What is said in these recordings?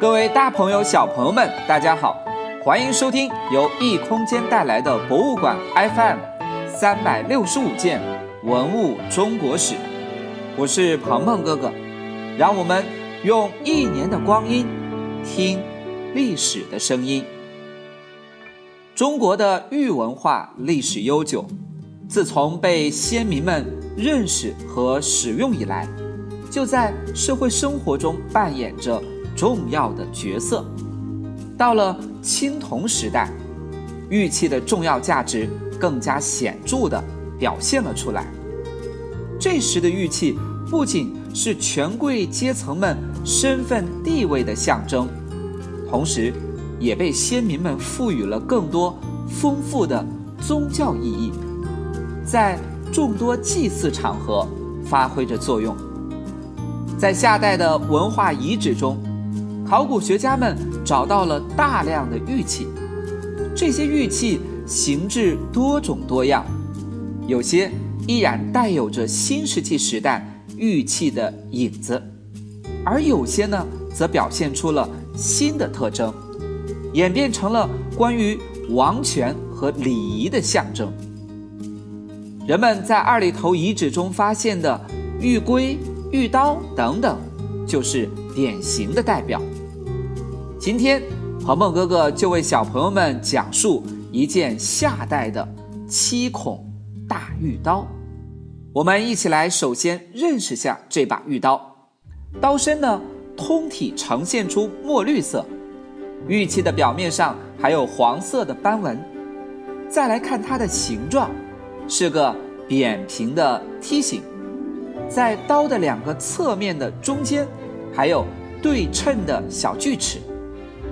各位大朋友、小朋友们，大家好，欢迎收听由异空间带来的博物馆 FM 三百六十五件文物中国史。我是鹏鹏哥哥，让我们用一年的光阴听历史的声音。中国的玉文化历史悠久，自从被先民们认识和使用以来，就在社会生活中扮演着。重要的角色，到了青铜时代，玉器的重要价值更加显著地表现了出来。这时的玉器不仅是权贵阶层们身份地位的象征，同时也被先民们赋予了更多丰富的宗教意义，在众多祭祀场合发挥着作用。在夏代的文化遗址中。考古学家们找到了大量的玉器，这些玉器形制多种多样，有些依然带有着新石器时代玉器的影子，而有些呢，则表现出了新的特征，演变成了关于王权和礼仪的象征。人们在二里头遗址中发现的玉圭、玉刀等等，就是典型的代表。今天，鹏鹏哥哥就为小朋友们讲述一件夏代的七孔大玉刀。我们一起来首先认识下这把玉刀。刀身呢，通体呈现出墨绿色，玉器的表面上还有黄色的斑纹。再来看它的形状，是个扁平的梯形，在刀的两个侧面的中间，还有对称的小锯齿。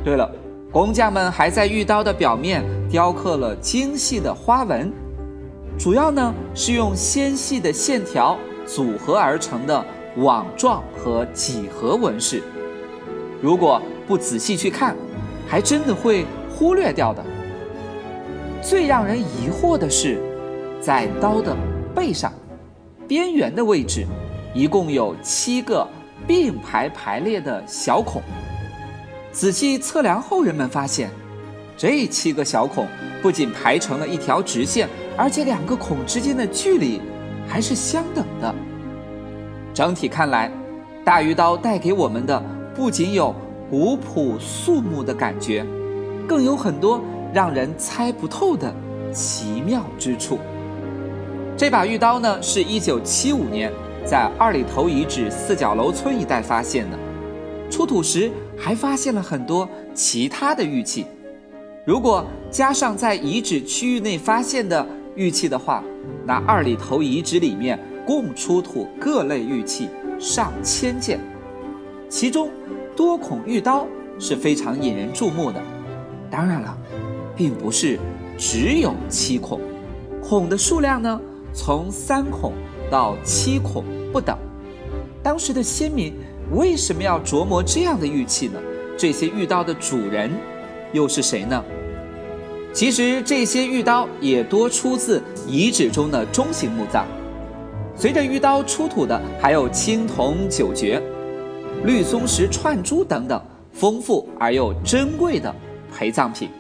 对了，工匠们还在玉刀的表面雕刻了精细的花纹，主要呢是用纤细的线条组合而成的网状和几何纹饰。如果不仔细去看，还真的会忽略掉的。最让人疑惑的是，在刀的背上边缘的位置，一共有七个并排排列的小孔。仔细测量后，人们发现，这七个小孔不仅排成了一条直线，而且两个孔之间的距离还是相等的。整体看来，大鱼刀带给我们的不仅有古朴肃穆的感觉，更有很多让人猜不透的奇妙之处。这把玉刀呢，是一九七五年在二里头遗址四角楼村一带发现的。出土时还发现了很多其他的玉器，如果加上在遗址区域内发现的玉器的话，那二里头遗址里面共出土各类玉器上千件，其中多孔玉刀是非常引人注目的。当然了，并不是只有七孔，孔的数量呢从三孔到七孔不等。当时的先民。为什么要琢磨这样的玉器呢？这些玉刀的主人又是谁呢？其实这些玉刀也多出自遗址中的中型墓葬。随着玉刀出土的还有青铜九爵、绿松石串珠等等丰富而又珍贵的陪葬品，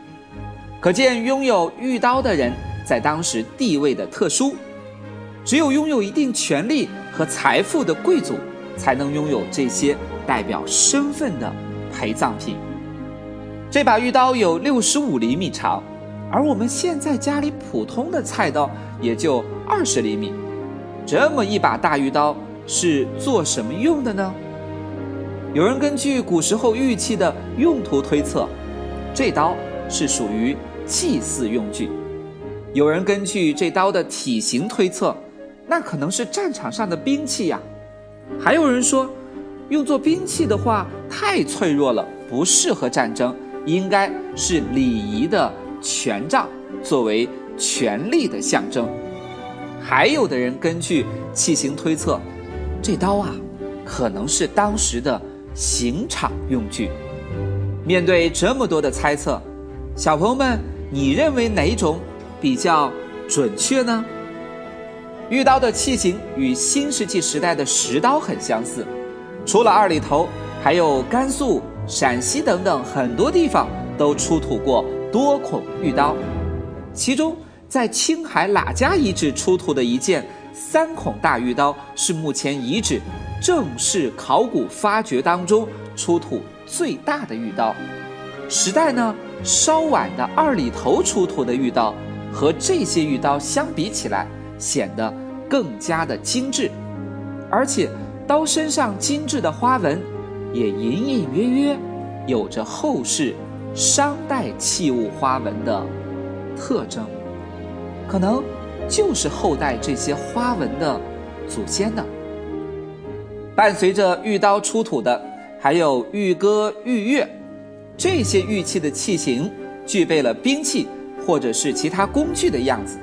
可见拥有玉刀的人在当时地位的特殊。只有拥有一定权力和财富的贵族。才能拥有这些代表身份的陪葬品。这把玉刀有六十五厘米长，而我们现在家里普通的菜刀也就二十厘米。这么一把大玉刀是做什么用的呢？有人根据古时候玉器的用途推测，这刀是属于祭祀用具；有人根据这刀的体型推测，那可能是战场上的兵器呀。还有人说，用作兵器的话太脆弱了，不适合战争，应该是礼仪的权杖，作为权力的象征。还有的人根据器型推测，这刀啊，可能是当时的刑场用具。面对这么多的猜测，小朋友们，你认为哪种比较准确呢？玉刀的器型与新石器时代的石刀很相似，除了二里头，还有甘肃、陕西等等很多地方都出土过多孔玉刀，其中在青海喇家遗址出土的一件三孔大玉刀是目前遗址正式考古发掘当中出土最大的玉刀。时代呢稍晚的二里头出土的玉刀和这些玉刀相比起来，显得更加的精致，而且刀身上精致的花纹。也隐隐约约有着后世商代器物花纹的特征，可能就是后代这些花纹的祖先呢。伴随着玉刀出土的，还有玉戈、玉钺，这些玉器的器型具备了兵器或者是其他工具的样子，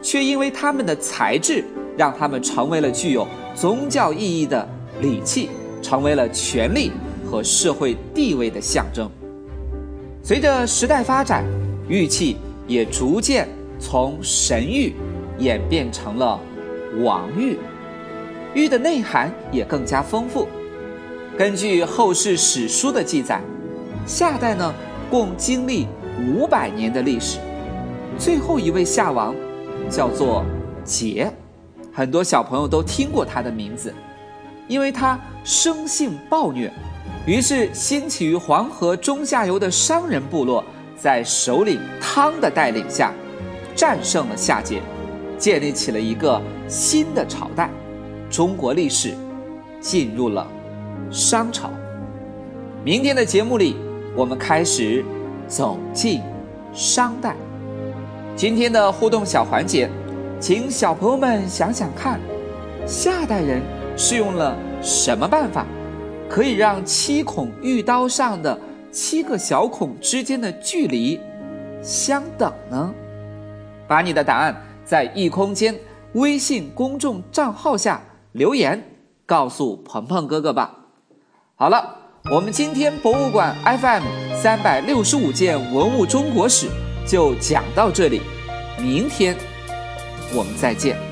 却因为它们的材质，让他们成为了具有宗教意义的礼器。成为了权力和社会地位的象征。随着时代发展，玉器也逐渐从神玉演变成了王玉，玉的内涵也更加丰富。根据后世史书的记载，夏代呢共经历五百年的历史，最后一位夏王叫做桀，很多小朋友都听过他的名字。因为他生性暴虐，于是兴起于黄河中下游的商人部落，在首领汤的带领下，战胜了夏桀，建立起了一个新的朝代，中国历史进入了商朝。明天的节目里，我们开始走进商代。今天的互动小环节，请小朋友们想想看，夏代人。是用了什么办法，可以让七孔玉刀上的七个小孔之间的距离相等呢？把你的答案在异空间微信公众账号下留言，告诉鹏鹏哥哥吧。好了，我们今天博物馆 FM 三百六十五件文物中国史就讲到这里，明天我们再见。